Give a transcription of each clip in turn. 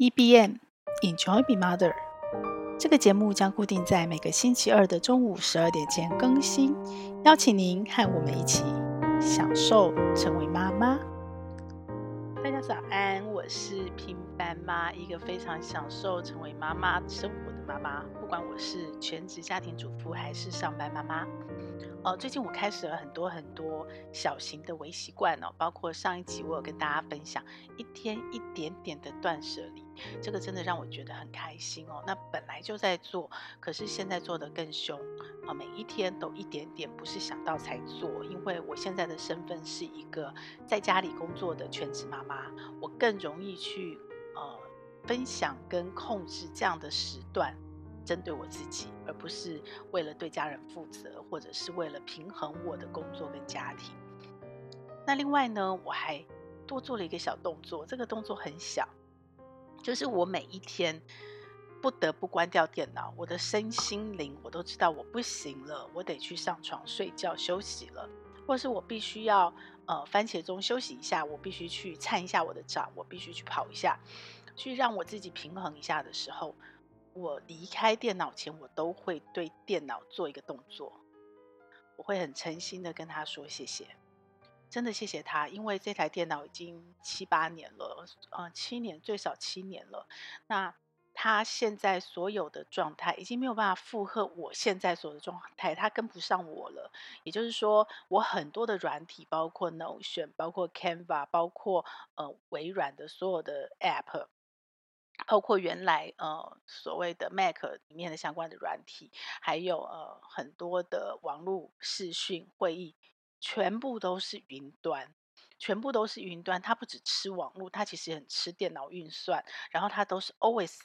EBM Enjoy Being Mother，这个节目将固定在每个星期二的中午十二点前更新，邀请您和我们一起享受成为妈妈。大家早安，我是平凡妈，一个非常享受成为妈妈生活的妈妈。不管我是全职家庭主妇还是上班妈妈。哦，最近我开始了很多很多小型的微习惯哦，包括上一集我有跟大家分享一天一点点的断舍离，这个真的让我觉得很开心哦。那本来就在做，可是现在做得更凶啊，每一天都一点点，不是想到才做，因为我现在的身份是一个在家里工作的全职妈妈，我更容易去呃分享跟控制这样的时段。针对我自己，而不是为了对家人负责，或者是为了平衡我的工作跟家庭。那另外呢，我还多做了一个小动作，这个动作很小，就是我每一天不得不关掉电脑，我的身心灵我都知道我不行了，我得去上床睡觉休息了，或是我必须要呃番茄钟休息一下，我必须去颤一下我的掌，我必须去跑一下，去让我自己平衡一下的时候。我离开电脑前，我都会对电脑做一个动作，我会很诚心的跟他说谢谢，真的谢谢他，因为这台电脑已经七八年了，呃，七年最少七年了。那他现在所有的状态已经没有办法负荷我现在所有的状态，他跟不上我了。也就是说，我很多的软体，包括 Notion，包括 Canva，包括呃微软的所有的 App。包括原来呃所谓的 Mac 里面的相关的软体，还有呃很多的网络视讯会议，全部都是云端，全部都是云端。它不只吃网络，它其实很吃电脑运算，然后它都是 always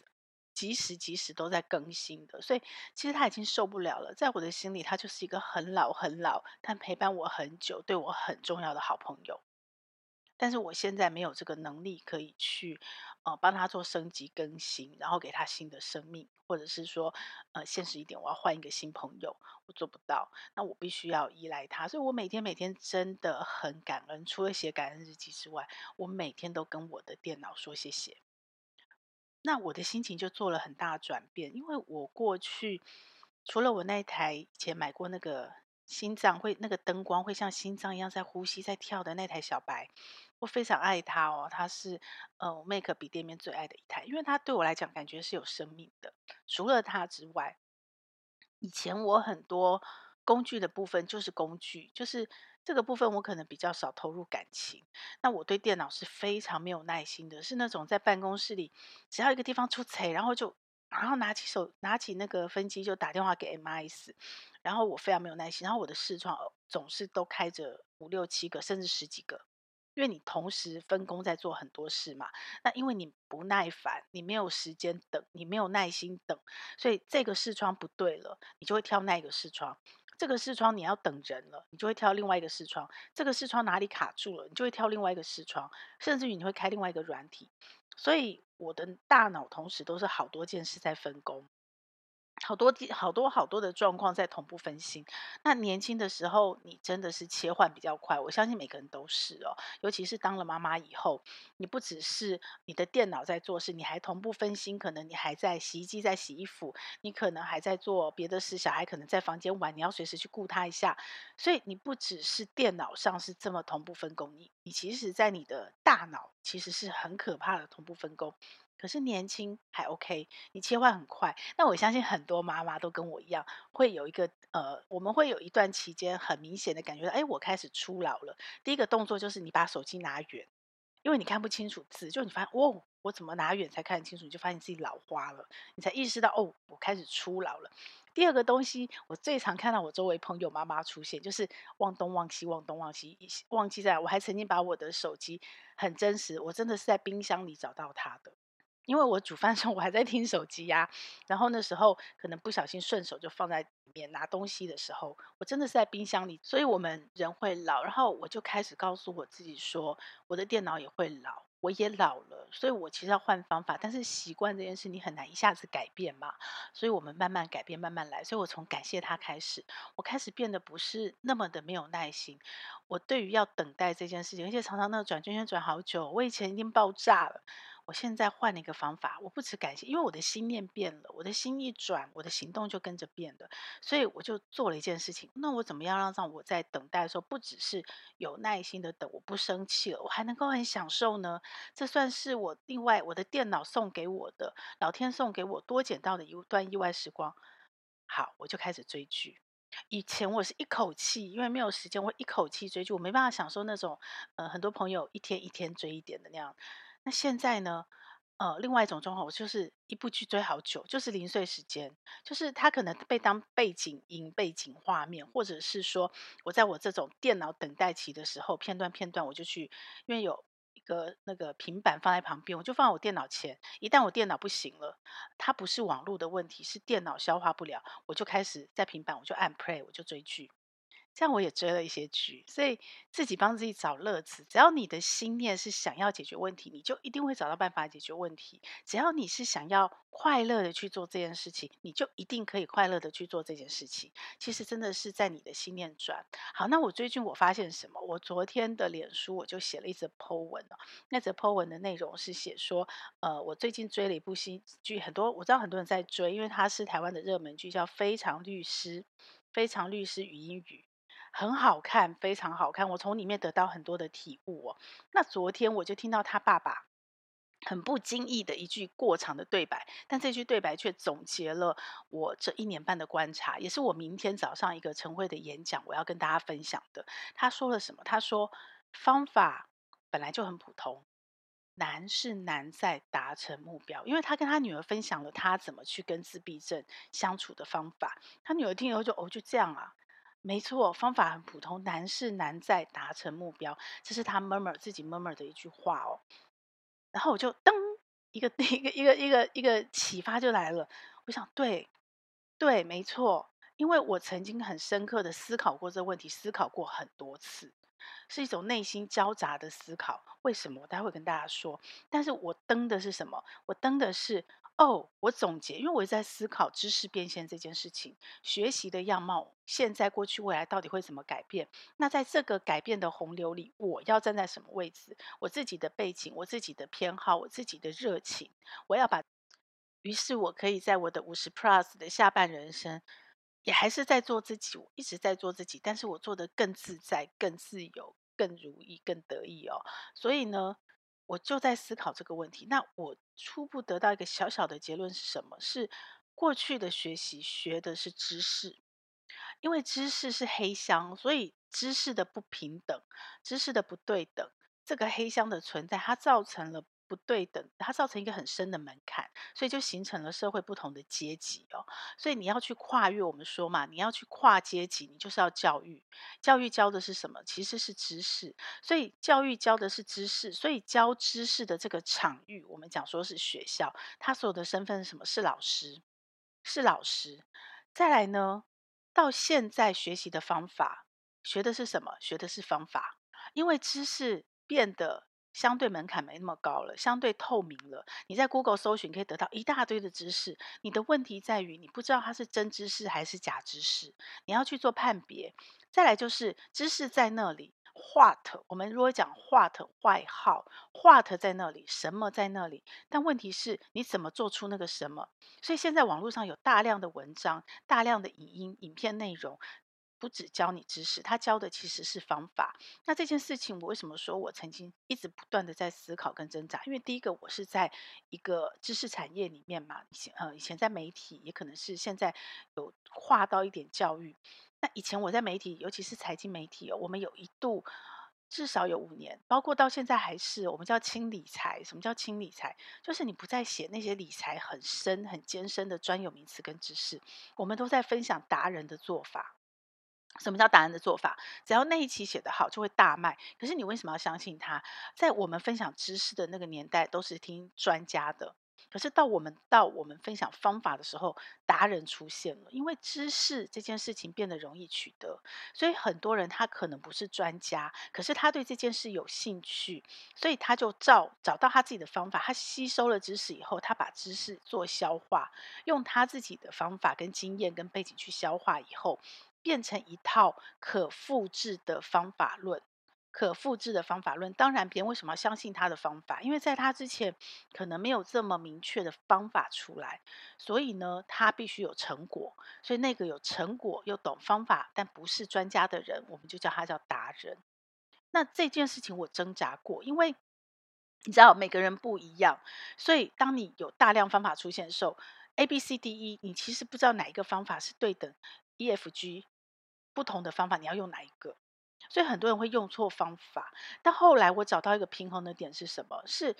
即时即时都在更新的。所以其实他已经受不了了，在我的心里，他就是一个很老很老，但陪伴我很久，对我很重要的好朋友。但是我现在没有这个能力可以去，呃，帮他做升级更新，然后给他新的生命，或者是说，呃，现实一点，我要换一个新朋友，我做不到。那我必须要依赖他，所以我每天每天真的很感恩。除了写感恩日记之外，我每天都跟我的电脑说谢谢。那我的心情就做了很大转变，因为我过去除了我那一台以前买过那个心脏会那个灯光会像心脏一样在呼吸在跳的那台小白。我非常爱它哦，它是呃，Mac 笔电里面最爱的一台，因为它对我来讲感觉是有生命的。除了它之外，以前我很多工具的部分就是工具，就是这个部分我可能比较少投入感情。那我对电脑是非常没有耐心的，是那种在办公室里只要一个地方出错，然后就然后拿起手拿起那个分机就打电话给 MIS，然后我非常没有耐心，然后我的视窗总是都开着五六七个甚至十几个。因为你同时分工在做很多事嘛，那因为你不耐烦，你没有时间等，你没有耐心等，所以这个视窗不对了，你就会挑那个视窗；这个视窗你要等人了，你就会跳另外一个视窗；这个视窗哪里卡住了，你就会跳另外一个视窗，甚至于你会开另外一个软体。所以我的大脑同时都是好多件事在分工。好多好多好多的状况在同步分心。那年轻的时候，你真的是切换比较快。我相信每个人都是哦，尤其是当了妈妈以后，你不只是你的电脑在做事，你还同步分心。可能你还在洗衣机在洗衣服，你可能还在做别的事，小孩可能在房间玩，你要随时去顾他一下。所以你不只是电脑上是这么同步分工，你你其实在你的大脑其实是很可怕的同步分工。可是年轻还 OK，你切换很快。那我相信很多妈妈都跟我一样，会有一个呃，我们会有一段期间很明显的感觉到，哎，我开始初老了。第一个动作就是你把手机拿远，因为你看不清楚字，就你发现哦，我怎么拿远才看得清楚？你就发现自己老花了，你才意识到哦，我开始初老了。第二个东西，我最常看到我周围朋友妈妈出现，就是忘东忘西，忘东忘西，忘记在。我还曾经把我的手机很真实，我真的是在冰箱里找到它的。因为我煮饭的时候，我还在听手机呀，然后那时候可能不小心顺手就放在里面拿东西的时候，我真的是在冰箱里。所以我们人会老，然后我就开始告诉我自己说，我的电脑也会老，我也老了，所以我其实要换方法。但是习惯这件事，你很难一下子改变嘛，所以我们慢慢改变，慢慢来。所以我从感谢他开始，我开始变得不是那么的没有耐心。我对于要等待这件事情，而且常常那个转圈圈转好久，我以前已经爆炸了。我现在换了一个方法，我不只感谢，因为我的心念变了，我的心一转，我的行动就跟着变了，所以我就做了一件事情。那我怎么样让让我在等待的时候，不只是有耐心的等，我不生气了，我还能够很享受呢？这算是我另外我的电脑送给我的，老天送给我多捡到的一段意外时光。好，我就开始追剧。以前我是一口气，因为没有时间，我一口气追剧，我没办法享受那种，呃，很多朋友一天一天追一点的那样。那现在呢，呃，另外一种状况，我就是一部剧追好久，就是零碎时间，就是它可能被当背景音、背景画面，或者是说我在我这种电脑等待期的时候，片段片段我就去，因为有一。个那个平板放在旁边，我就放我电脑前。一旦我电脑不行了，它不是网络的问题，是电脑消化不了，我就开始在平板，我就按 play，我就追剧。这样我也追了一些剧，所以自己帮自己找乐子。只要你的心念是想要解决问题，你就一定会找到办法解决问题。只要你是想要快乐的去做这件事情，你就一定可以快乐的去做这件事情。其实真的是在你的心念转。好，那我最近我发现什么？我昨天的脸书我就写了一则 po 文哦。那则 po 文的内容是写说，呃，我最近追了一部新剧，很多我知道很多人在追，因为它是台湾的热门剧，叫《非常律师》，《非常律师禹英语》。很好看，非常好看。我从里面得到很多的体悟哦。那昨天我就听到他爸爸很不经意的一句过场的对白，但这句对白却总结了我这一年半的观察，也是我明天早上一个晨会的演讲我要跟大家分享的。他说了什么？他说方法本来就很普通，难是难在达成目标。因为他跟他女儿分享了他怎么去跟自闭症相处的方法，他女儿听以后就哦，就这样啊。没错，方法很普通，难是难在达成目标。这是他 murmur 自己 murmur 的一句话哦。然后我就噔一个 一个一个一个一个启发就来了。我想，对对，没错，因为我曾经很深刻的思考过这个问题，思考过很多次，是一种内心交杂的思考。为什么？我待会跟大家说。但是我登的是什么？我登的是。哦，我总结，因为我在思考知识变现这件事情，学习的样貌，现在、过去、未来到底会怎么改变？那在这个改变的洪流里，我要站在什么位置？我自己的背景，我自己的偏好，我自己的热情，我要把。于是，我可以在我的五十 plus 的下半人生，也还是在做自己，我一直在做自己，但是我做得更自在、更自由、更如意、更得意哦。所以呢，我就在思考这个问题。那我初步得到一个小小的结论是什么？是过去的学习学的是知识，因为知识是黑箱，所以知识的不平等、知识的不对等，这个黑箱的存在，它造成了。不对等，它造成一个很深的门槛，所以就形成了社会不同的阶级哦。所以你要去跨越，我们说嘛，你要去跨阶级，你就是要教育。教育教的是什么？其实是知识。所以教育教的是知识，所以教知识的这个场域，我们讲说是学校，他所有的身份是什么？是老师，是老师。再来呢，到现在学习的方法，学的是什么？学的是方法，因为知识变得。相对门槛没那么高了，相对透明了。你在 Google 搜寻可以得到一大堆的知识。你的问题在于你不知道它是真知识还是假知识，你要去做判别。再来就是知识在那里，What？我们如果讲 What 外号，What 在那里，什么在那里？但问题是你怎么做出那个什么？所以现在网络上有大量的文章、大量的影音、影片内容。不只教你知识，他教的其实是方法。那这件事情，我为什么说我曾经一直不断的在思考跟挣扎？因为第一个，我是在一个知识产业里面嘛，以前呃以前在媒体，也可能是现在有跨到一点教育。那以前我在媒体，尤其是财经媒体，我们有一度至少有五年，包括到现在还是我们叫轻理财。什么叫轻理财？就是你不再写那些理财很深很艰深的专有名词跟知识，我们都在分享达人的做法。什么叫达人的做法？只要那一期写得好，就会大卖。可是你为什么要相信他？在我们分享知识的那个年代，都是听专家的。可是到我们到我们分享方法的时候，达人出现了。因为知识这件事情变得容易取得，所以很多人他可能不是专家，可是他对这件事有兴趣，所以他就照找到他自己的方法。他吸收了知识以后，他把知识做消化，用他自己的方法跟经验跟背景去消化以后。变成一套可复制的方法论，可复制的方法论，当然别人为什么要相信他的方法？因为在他之前可能没有这么明确的方法出来，所以呢，他必须有成果。所以那个有成果又懂方法但不是专家的人，我们就叫他叫达人。那这件事情我挣扎过，因为你知道每个人不一样，所以当你有大量方法出现的时候，A、B、C、D、E，你其实不知道哪一个方法是对等，E、F、G 不同的方法，你要用哪一个？所以很多人会用错方法，但后来我找到一个平衡的点是什么？是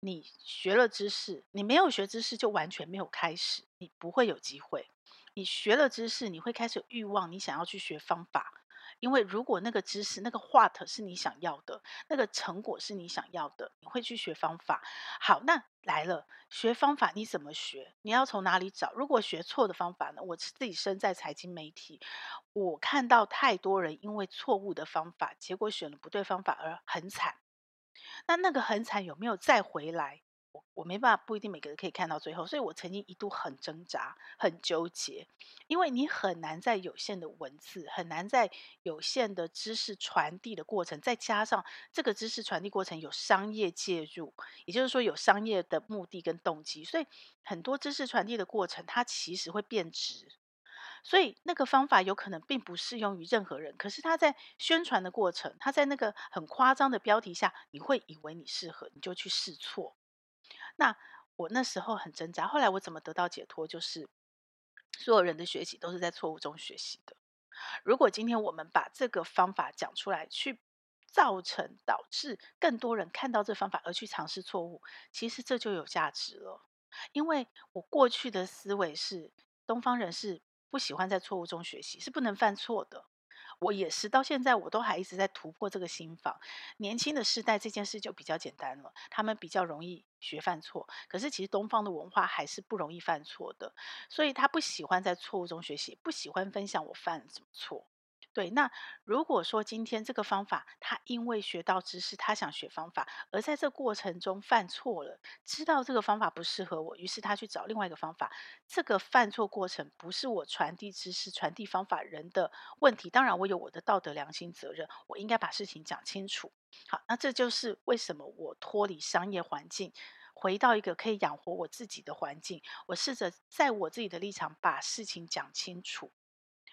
你学了知识，你没有学知识就完全没有开始，你不会有机会。你学了知识，你会开始欲望，你想要去学方法。因为如果那个知识、那个 what 是你想要的，那个成果是你想要的，你会去学方法。好，那来了，学方法你怎么学？你要从哪里找？如果学错的方法呢？我自己身在财经媒体，我看到太多人因为错误的方法，结果选了不对方法而很惨。那那个很惨有没有再回来？我没办法，不一定每个人可以看到最后，所以我曾经一度很挣扎、很纠结，因为你很难在有限的文字、很难在有限的知识传递的过程，再加上这个知识传递过程有商业介入，也就是说有商业的目的跟动机，所以很多知识传递的过程，它其实会变质，所以那个方法有可能并不适用于任何人，可是它在宣传的过程，它在那个很夸张的标题下，你会以为你适合，你就去试错。那我那时候很挣扎，后来我怎么得到解脱？就是所有人的学习都是在错误中学习的。如果今天我们把这个方法讲出来，去造成导致更多人看到这方法而去尝试错误，其实这就有价值了。因为我过去的思维是，东方人是不喜欢在错误中学习，是不能犯错的。我也是，到现在我都还一直在突破这个心防。年轻的世代这件事就比较简单了，他们比较容易学犯错。可是其实东方的文化还是不容易犯错的，所以他不喜欢在错误中学习，不喜欢分享我犯什么错。对，那如果说今天这个方法，他因为学到知识，他想学方法，而在这过程中犯错了，知道这个方法不适合我，于是他去找另外一个方法。这个犯错过程不是我传递知识、传递方法人的问题，当然我有我的道德良心责任，我应该把事情讲清楚。好，那这就是为什么我脱离商业环境，回到一个可以养活我自己的环境，我试着在我自己的立场把事情讲清楚。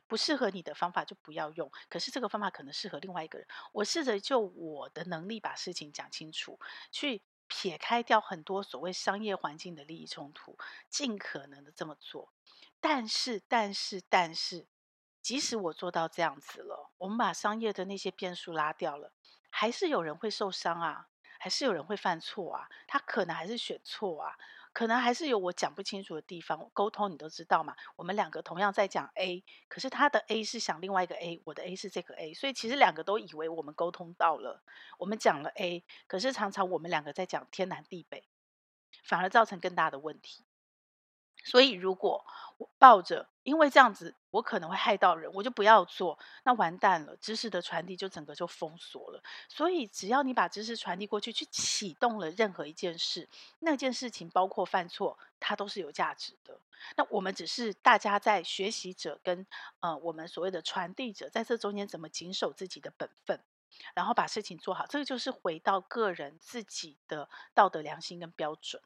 不适合你的方法就不要用，可是这个方法可能适合另外一个人。我试着就我的能力把事情讲清楚，去撇开掉很多所谓商业环境的利益冲突，尽可能的这么做。但是，但是，但是，即使我做到这样子了，我们把商业的那些变数拉掉了，还是有人会受伤啊，还是有人会犯错啊，他可能还是选错啊。可能还是有我讲不清楚的地方，沟通你都知道嘛。我们两个同样在讲 A，可是他的 A 是想另外一个 A，我的 A 是这个 A，所以其实两个都以为我们沟通到了，我们讲了 A，可是常常我们两个在讲天南地北，反而造成更大的问题。所以，如果抱着因为这样子我可能会害到人，我就不要做，那完蛋了，知识的传递就整个就封锁了。所以，只要你把知识传递过去，去启动了任何一件事，那件事情包括犯错，它都是有价值的。那我们只是大家在学习者跟呃我们所谓的传递者，在这中间怎么谨守自己的本分，然后把事情做好，这个就是回到个人自己的道德良心跟标准。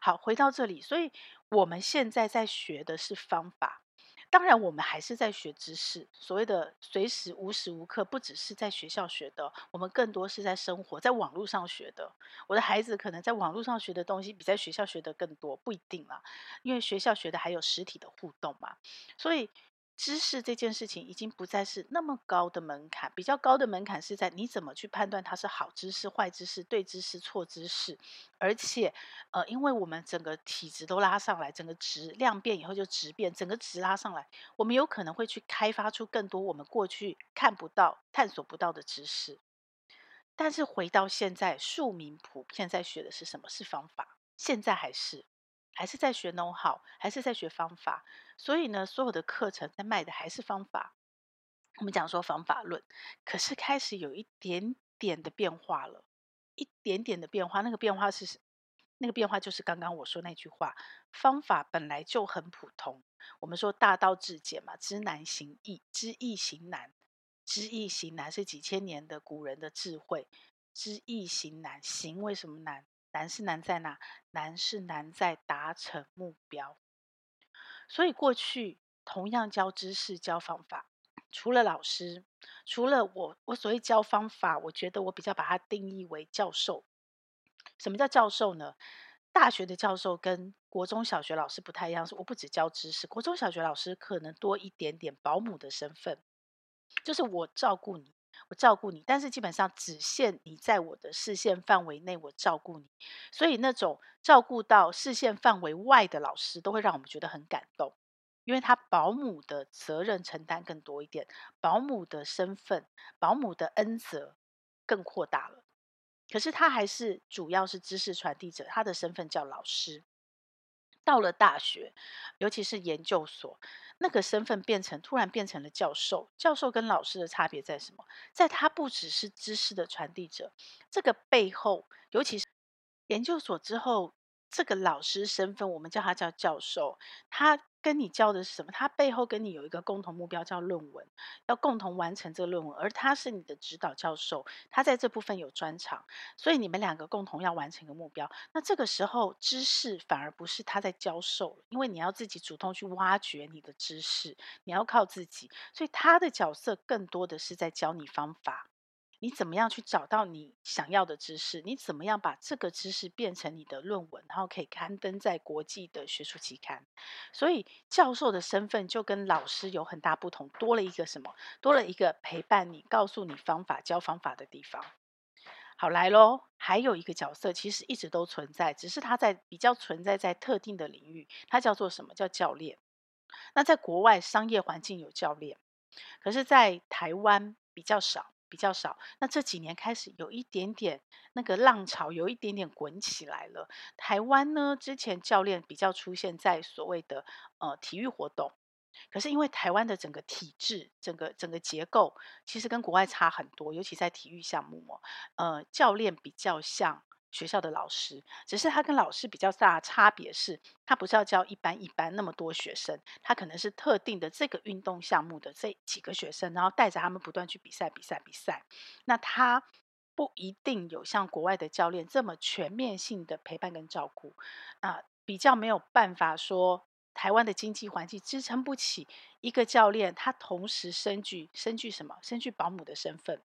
好，回到这里，所以我们现在在学的是方法。当然，我们还是在学知识。所谓的随时无时无刻，不只是在学校学的，我们更多是在生活，在网络上学的。我的孩子可能在网络上学的东西比在学校学的更多，不一定啦，因为学校学的还有实体的互动嘛，所以。知识这件事情已经不再是那么高的门槛，比较高的门槛是在你怎么去判断它是好知识、坏知识、对知识、错知识。而且，呃，因为我们整个体质都拉上来，整个质量变以后就质变，整个质拉上来，我们有可能会去开发出更多我们过去看不到、探索不到的知识。但是回到现在，庶民普遍在学的是什么？是方法。现在还是。还是在学 know-how，还是在学方法，所以呢，所有的课程在卖的还是方法。我们讲说方法论，可是开始有一点点的变化了，一点点的变化。那个变化是，那个变化就是刚刚我说那句话：方法本来就很普通。我们说大道至简嘛，知难行易，知易行难。知易行难是几千年的古人的智慧。知易行难，行为什么难？难是难在哪？难是难在达成目标。所以过去同样教知识、教方法，除了老师，除了我，我所谓教方法，我觉得我比较把它定义为教授。什么叫教授呢？大学的教授跟国中小学老师不太一样，是我不只教知识，国中小学老师可能多一点点保姆的身份，就是我照顾你，我照顾你，但是基本上只限你在我的视线范围内，我照顾你。所以那种照顾到视线范围外的老师，都会让我们觉得很感动，因为他保姆的责任承担更多一点，保姆的身份，保姆的恩泽更扩大了。可是他还是主要是知识传递者，他的身份叫老师。到了大学，尤其是研究所，那个身份变成突然变成了教授。教授跟老师的差别在什么？在他不只是知识的传递者，这个背后，尤其是研究所之后，这个老师身份，我们叫他叫教授，他。跟你教的是什么？他背后跟你有一个共同目标，叫论文，要共同完成这个论文。而他是你的指导教授，他在这部分有专长，所以你们两个共同要完成一个目标。那这个时候，知识反而不是他在教授，因为你要自己主动去挖掘你的知识，你要靠自己，所以他的角色更多的是在教你方法。你怎么样去找到你想要的知识？你怎么样把这个知识变成你的论文，然后可以刊登在国际的学术期刊？所以教授的身份就跟老师有很大不同，多了一个什么？多了一个陪伴你、告诉你方法、教方法的地方。好，来喽，还有一个角色其实一直都存在，只是它在比较存在在特定的领域，它叫做什么？叫教练。那在国外商业环境有教练，可是，在台湾比较少。比较少，那这几年开始有一点点那个浪潮，有一点点滚起来了。台湾呢，之前教练比较出现在所谓的呃体育活动，可是因为台湾的整个体制、整个整个结构，其实跟国外差很多，尤其在体育项目哦，呃，教练比较像。学校的老师，只是他跟老师比较大的差别是，他不是要教一般一般那么多学生，他可能是特定的这个运动项目的这几个学生，然后带着他们不断去比赛、比赛、比赛。那他不一定有像国外的教练这么全面性的陪伴跟照顾，啊，比较没有办法说台湾的经济环境支撑不起一个教练，他同时身具身具什么？身具保姆的身份。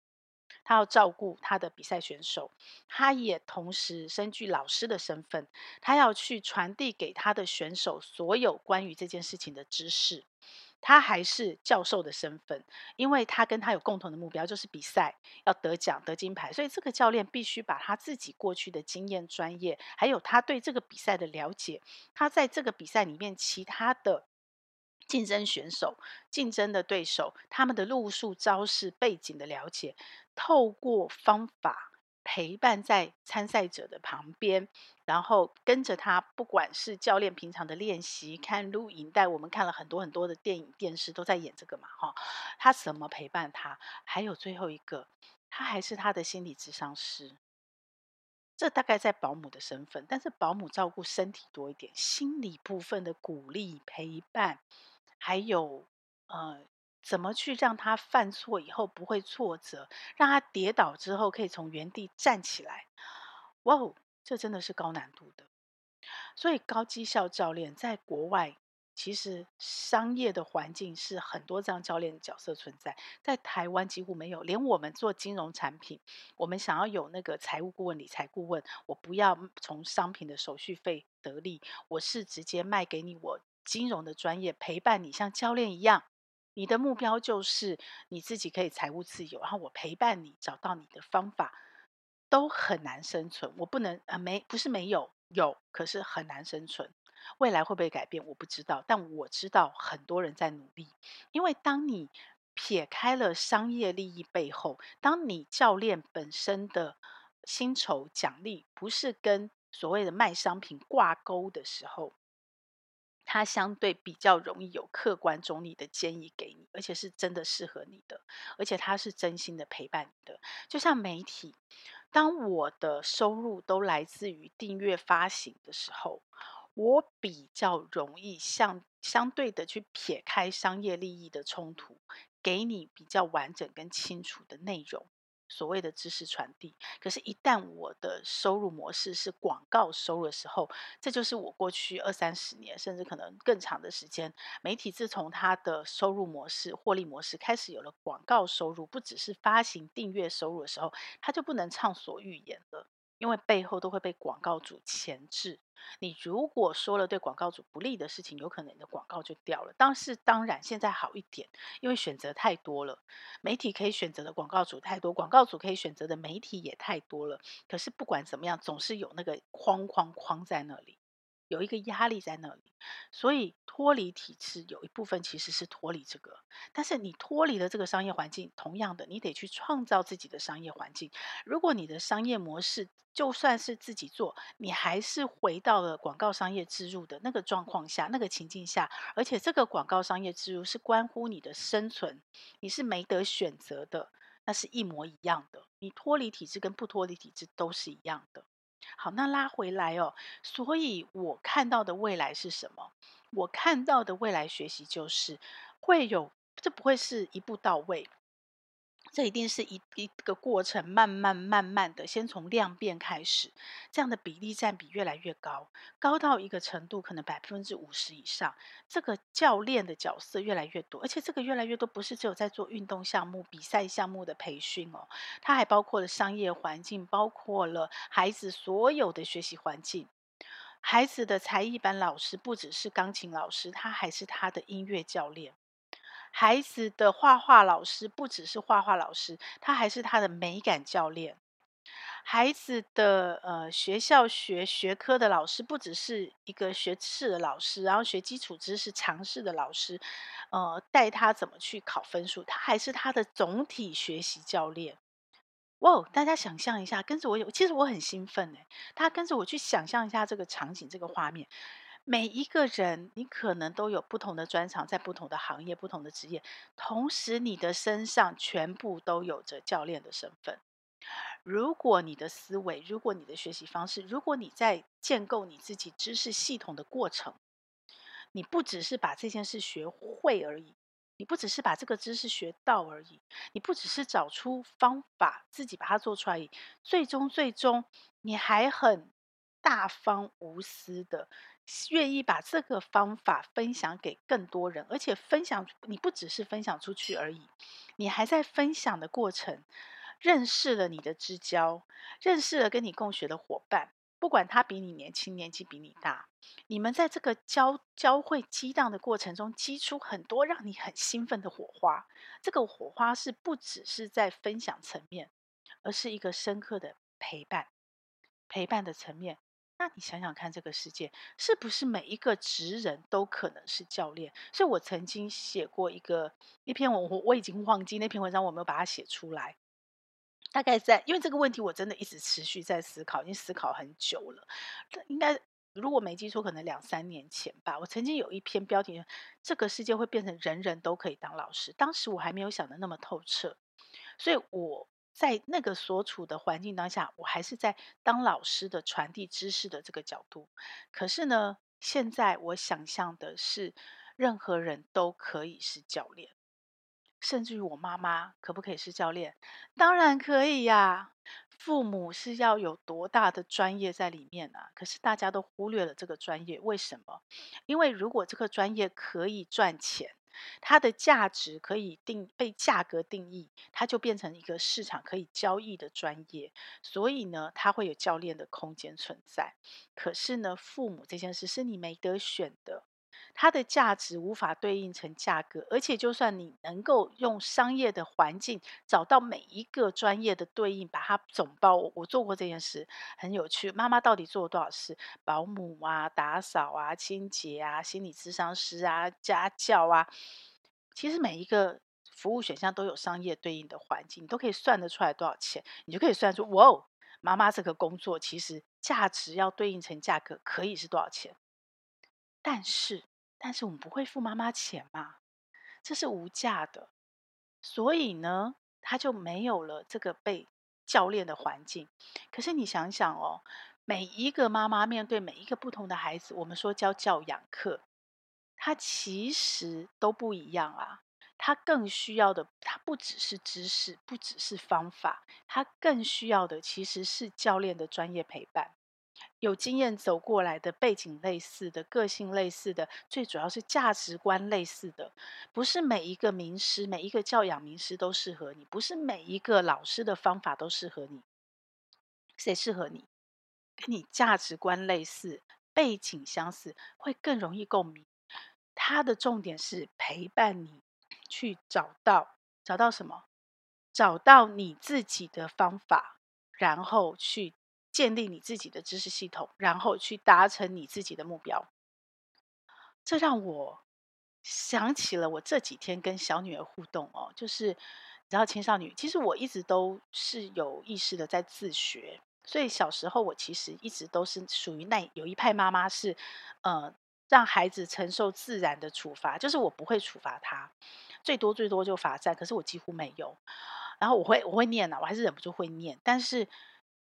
他要照顾他的比赛选手，他也同时身具老师的身份，他要去传递给他的选手所有关于这件事情的知识。他还是教授的身份，因为他跟他有共同的目标，就是比赛要得奖得金牌，所以这个教练必须把他自己过去的经验、专业，还有他对这个比赛的了解，他在这个比赛里面其他的。竞争选手、竞争的对手，他们的路数、招式、背景的了解，透过方法陪伴在参赛者的旁边，然后跟着他，不管是教练平常的练习、看录影带，我们看了很多很多的电影、电视都在演这个嘛，哈，他怎么陪伴他？还有最后一个，他还是他的心理咨商师。这大概在保姆的身份，但是保姆照顾身体多一点，心理部分的鼓励、陪伴。还有，呃，怎么去让他犯错以后不会挫折，让他跌倒之后可以从原地站起来？哇哦，这真的是高难度的。所以高绩效教练在国外，其实商业的环境是很多这样教练角色存在，在台湾几乎没有。连我们做金融产品，我们想要有那个财务顾问、理财顾问，我不要从商品的手续费得利，我是直接卖给你我。金融的专业陪伴你，像教练一样，你的目标就是你自己可以财务自由，然后我陪伴你找到你的方法，都很难生存。我不能啊，没不是没有有，可是很难生存。未来会不会改变？我不知道，但我知道很多人在努力。因为当你撇开了商业利益背后，当你教练本身的薪酬奖励不是跟所谓的卖商品挂钩的时候。它相对比较容易有客观中立的建议给你，而且是真的适合你的，而且它是真心的陪伴你的。就像媒体，当我的收入都来自于订阅发行的时候，我比较容易相相对的去撇开商业利益的冲突，给你比较完整跟清楚的内容。所谓的知识传递，可是，一旦我的收入模式是广告收入的时候，这就是我过去二三十年，甚至可能更长的时间，媒体自从它的收入模式、获利模式开始有了广告收入，不只是发行订阅收入的时候，它就不能畅所欲言了。因为背后都会被广告主钳制，你如果说了对广告主不利的事情，有可能你的广告就掉了。但是当然现在好一点，因为选择太多了，媒体可以选择的广告主太多，广告主可以选择的媒体也太多了。可是不管怎么样，总是有那个框框框在那里。有一个压力在那里，所以脱离体制有一部分其实是脱离这个。但是你脱离了这个商业环境，同样的，你得去创造自己的商业环境。如果你的商业模式就算是自己做，你还是回到了广告商业置入的那个状况下、那个情境下，而且这个广告商业置入是关乎你的生存，你是没得选择的，那是一模一样的。你脱离体制跟不脱离体制都是一样的。好，那拉回来哦。所以我看到的未来是什么？我看到的未来学习就是会有，这不会是一步到位。这一定是一一个过程，慢慢慢慢的，先从量变开始，这样的比例占比越来越高，高到一个程度，可能百分之五十以上。这个教练的角色越来越多，而且这个越来越多不是只有在做运动项目、比赛项目的培训哦，它还包括了商业环境，包括了孩子所有的学习环境。孩子的才艺班老师不只是钢琴老师，他还是他的音乐教练。孩子的画画老师不只是画画老师，他还是他的美感教练。孩子的呃学校学学科的老师不只是一个学士的老师，然后学基础知识常识的老师，呃，带他怎么去考分数，他还是他的总体学习教练。哇，大家想象一下，跟着我有，其实我很兴奋哎，大家跟着我去想象一下这个场景，这个画面。每一个人，你可能都有不同的专长，在不同的行业、不同的职业，同时你的身上全部都有着教练的身份。如果你的思维，如果你的学习方式，如果你在建构你自己知识系统的过程，你不只是把这件事学会而已，你不只是把这个知识学到而已，你不只是找出方法自己把它做出来而已，最终最终你还很大方无私的。愿意把这个方法分享给更多人，而且分享你不只是分享出去而已，你还在分享的过程认识了你的知交，认识了跟你共学的伙伴，不管他比你年轻，年纪比你大，你们在这个交交汇激荡的过程中，激出很多让你很兴奋的火花。这个火花是不只是在分享层面，而是一个深刻的陪伴，陪伴的层面。那你想想看，这个世界是不是每一个职人都可能是教练？所以我曾经写过一个一篇文，我我已经忘记那篇文章我没有把它写出来。大概在因为这个问题，我真的一直持续在思考，已经思考很久了。应该如果没记错，可能两三年前吧。我曾经有一篇标题：这个世界会变成人人都可以当老师。当时我还没有想的那么透彻，所以我。在那个所处的环境当下，我还是在当老师的传递知识的这个角度。可是呢，现在我想象的是，任何人都可以是教练，甚至于我妈妈可不可以是教练？当然可以呀。父母是要有多大的专业在里面呢？可是大家都忽略了这个专业，为什么？因为如果这个专业可以赚钱。它的价值可以定被价格定义，它就变成一个市场可以交易的专业，所以呢，它会有教练的空间存在。可是呢，父母这件事是你没得选的。它的价值无法对应成价格，而且就算你能够用商业的环境找到每一个专业的对应，把它总包。我做过这件事，很有趣。妈妈到底做了多少事？保姆啊，打扫啊，清洁啊，心理咨商师啊，家教啊，其实每一个服务选项都有商业对应的环境，你都可以算得出来多少钱，你就可以算出，哇哦，妈妈这个工作其实价值要对应成价格，可以是多少钱？但是。但是我们不会付妈妈钱嘛，这是无价的，所以呢，他就没有了这个被教练的环境。可是你想想哦，每一个妈妈面对每一个不同的孩子，我们说教教养课，他其实都不一样啊。他更需要的，他不只是知识，不只是方法，他更需要的其实是教练的专业陪伴。有经验走过来的背景类似的个性类似的，最主要是价值观类似的。不是每一个名师，每一个教养名师都适合你，不是每一个老师的方法都适合你。谁适合你？跟你价值观类似、背景相似，会更容易共鸣。他的重点是陪伴你去找到，找到什么？找到你自己的方法，然后去。建立你自己的知识系统，然后去达成你自己的目标。这让我想起了我这几天跟小女儿互动哦，就是你知道青少女，其实我一直都是有意识的在自学，所以小时候我其实一直都是属于那有一派妈妈是，呃，让孩子承受自然的处罚，就是我不会处罚他，最多最多就罚站，可是我几乎没有。然后我会我会念啊，我还是忍不住会念，但是。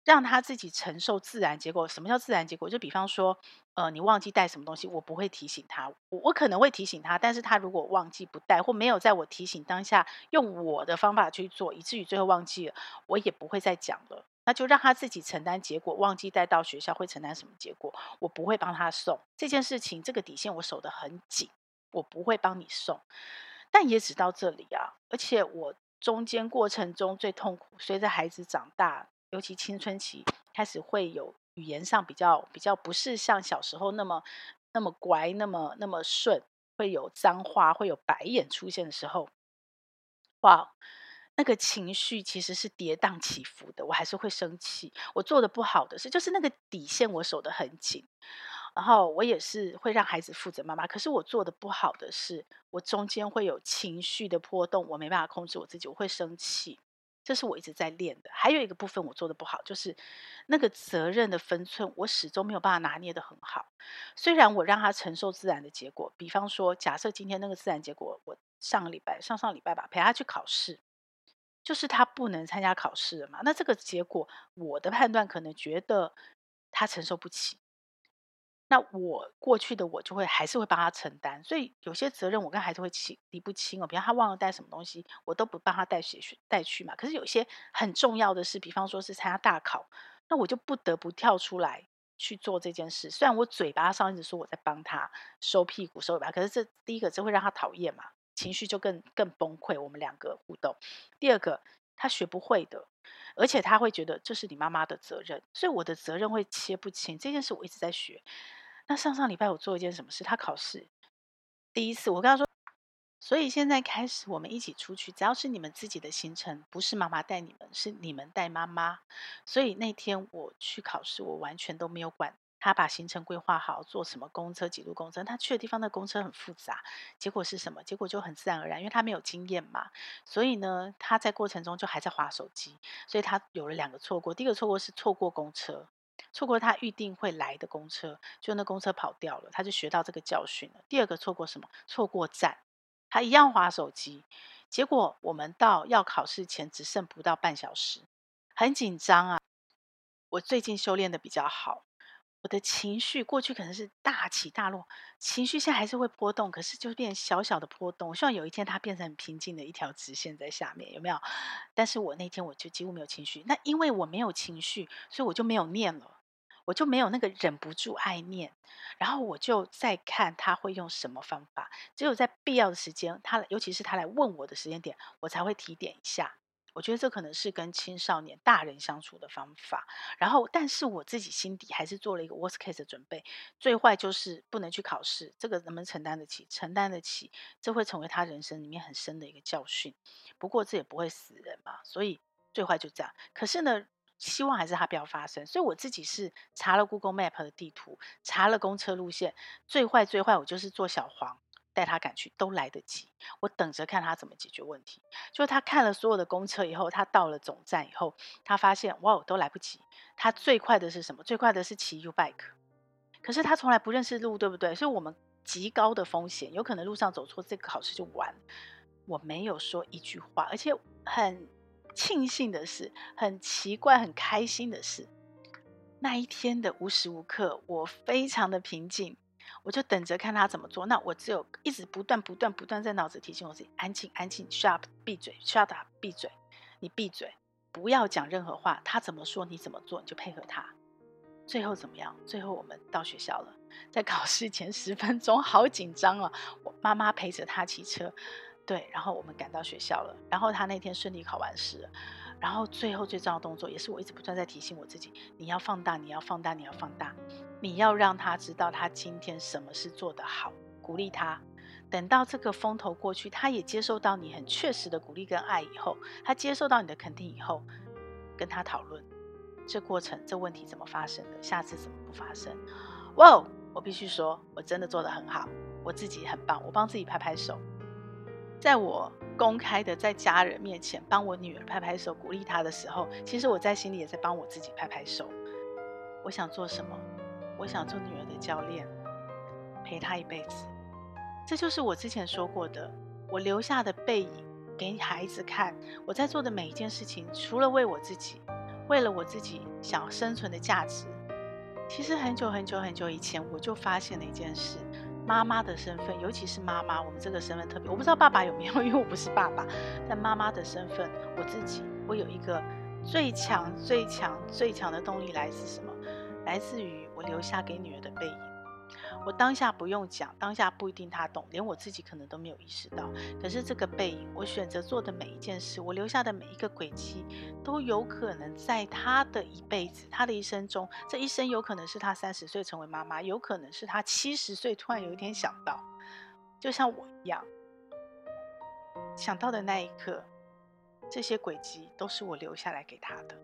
让他自己承受自然结果。什么叫自然结果？就比方说，呃，你忘记带什么东西，我不会提醒他，我我可能会提醒他，但是他如果忘记不带，或没有在我提醒当下用我的方法去做，以至于最后忘记了，我也不会再讲了。那就让他自己承担结果。忘记带到学校会承担什么结果？我不会帮他送这件事情，这个底线我守得很紧，我不会帮你送。但也只到这里啊，而且我中间过程中最痛苦，随着孩子长大。尤其青春期开始会有语言上比较比较不是像小时候那么那么乖那么那么顺，会有脏话会有白眼出现的时候，哇，那个情绪其实是跌宕起伏的，我还是会生气。我做的不好的事就是那个底线我守得很紧，然后我也是会让孩子负责妈妈。可是我做的不好的是，我中间会有情绪的波动，我没办法控制我自己，我会生气。这是我一直在练的。还有一个部分我做的不好，就是那个责任的分寸，我始终没有办法拿捏得很好。虽然我让他承受自然的结果，比方说，假设今天那个自然结果，我上个礼拜、上上礼拜吧，陪他去考试，就是他不能参加考试了嘛。那这个结果，我的判断可能觉得他承受不起。那我过去的我就会还是会帮他承担，所以有些责任我跟孩子会清理不清哦。比方他忘了带什么东西，我都不帮他带去带去嘛。可是有些很重要的事，比方说是参加大考，那我就不得不跳出来去做这件事。虽然我嘴巴上一直说我在帮他收屁股收尾巴，可是这第一个这会让他讨厌嘛，情绪就更更崩溃。我们两个互动。第二个，他学不会的，而且他会觉得这是你妈妈的责任，所以我的责任会切不清。这件事我一直在学。那上上礼拜我做一件什么事？他考试第一次，我跟他说，所以现在开始我们一起出去，只要是你们自己的行程，不是妈妈带你们，是你们带妈妈。所以那天我去考试，我完全都没有管他把行程规划好，坐什么公车、几路公车。他去的地方的公车很复杂，结果是什么？结果就很自然而然，因为他没有经验嘛。所以呢，他在过程中就还在划手机，所以他有了两个错过。第一个错过是错过公车。错过他预定会来的公车，就那公车跑掉了，他就学到这个教训了。第二个错过什么？错过站，他一样滑手机，结果我们到要考试前只剩不到半小时，很紧张啊。我最近修炼的比较好，我的情绪过去可能是大起大落，情绪现在还是会波动，可是就变小小的波动。我希望有一天它变成很平静的一条直线在下面，有没有？但是我那天我就几乎没有情绪，那因为我没有情绪，所以我就没有念了。我就没有那个忍不住爱念，然后我就在看他会用什么方法。只有在必要的时间，他尤其是他来问我的时间点，我才会提点一下。我觉得这可能是跟青少年、大人相处的方法。然后，但是我自己心底还是做了一个 worst case 的准备，最坏就是不能去考试。这个能不能承担得起？承担得起，这会成为他人生里面很深的一个教训。不过这也不会死人嘛，所以最坏就这样。可是呢，希望还是它不要发生，所以我自己是查了 Google Map 的地图，查了公车路线，最坏最坏，我就是坐小黄带他赶去，都来得及。我等着看他怎么解决问题。就他看了所有的公车以后，他到了总站以后，他发现哇，都来不及。他最快的是什么？最快的是骑 U bike，可是他从来不认识路，对不对？所以我们极高的风险，有可能路上走错，这个考试就完。我没有说一句话，而且很。庆幸的是，很奇怪、很开心的是，那一天的无时无刻，我非常的平静。我就等着看他怎么做。那我只有一直不断、不断、不断在脑子提醒我自己：安静、安静，shut up，闭嘴，shut up，闭嘴，你闭嘴，不要讲任何话。他怎么说，你怎么做，你就配合他。最后怎么样？最后我们到学校了，在考试前十分钟，好紧张啊！我妈妈陪着他骑车，对，然后我们赶到学校了。然后他那天顺利考完试。然后最后最重要的动作，也是我一直不断在提醒我自己：你要放大，你要放大，你要放大，你要让他知道他今天什么是做得好，鼓励他。等到这个风头过去，他也接受到你很确实的鼓励跟爱以后，他接受到你的肯定以后，跟他讨论这过程、这问题怎么发生的，下次怎么不发生。哇，我必须说，我真的做得很好，我自己很棒，我帮自己拍拍手。在我公开的在家人面前帮我女儿拍拍手鼓励她的时候，其实我在心里也在帮我自己拍拍手。我想做什么？我想做女儿的教练，陪她一辈子。这就是我之前说过的，我留下的背影给孩子看。我在做的每一件事情，除了为我自己，为了我自己想生存的价值，其实很久很久很久以前我就发现了一件事。妈妈的身份，尤其是妈妈，我们这个身份特别。我不知道爸爸有没有，因为我不是爸爸。但妈妈的身份，我自己，我有一个最强、最强、最强的动力来自什么？来自于我留下给女儿的背影。我当下不用讲，当下不一定他懂，连我自己可能都没有意识到。可是这个背影，我选择做的每一件事，我留下的每一个轨迹，都有可能在他的一辈子，他的一生中，这一生有可能是他三十岁成为妈妈，有可能是他七十岁突然有一天想到，就像我一样，想到的那一刻，这些轨迹都是我留下来给他的，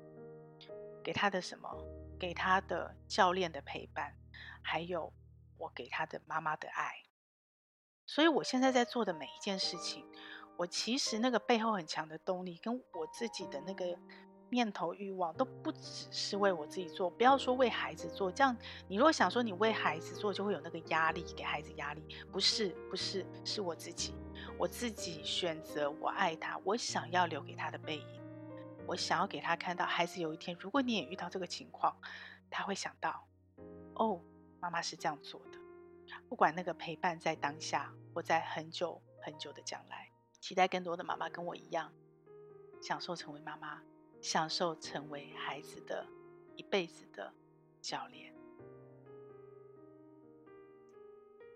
给他的什么？给他的教练的陪伴，还有。我给他的妈妈的爱，所以我现在在做的每一件事情，我其实那个背后很强的动力，跟我自己的那个念头欲望，都不只是为我自己做。不要说为孩子做，这样你如果想说你为孩子做，就会有那个压力，给孩子压力。不是，不是，是我自己，我自己选择，我爱他，我想要留给他的背影，我想要给他看到，孩子有一天，如果你也遇到这个情况，他会想到，哦。妈妈是这样做的，不管那个陪伴在当下，或在很久很久的将来，期待更多的妈妈跟我一样，享受成为妈妈，享受成为孩子的一辈子的教练。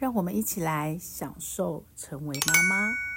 让我们一起来享受成为妈妈。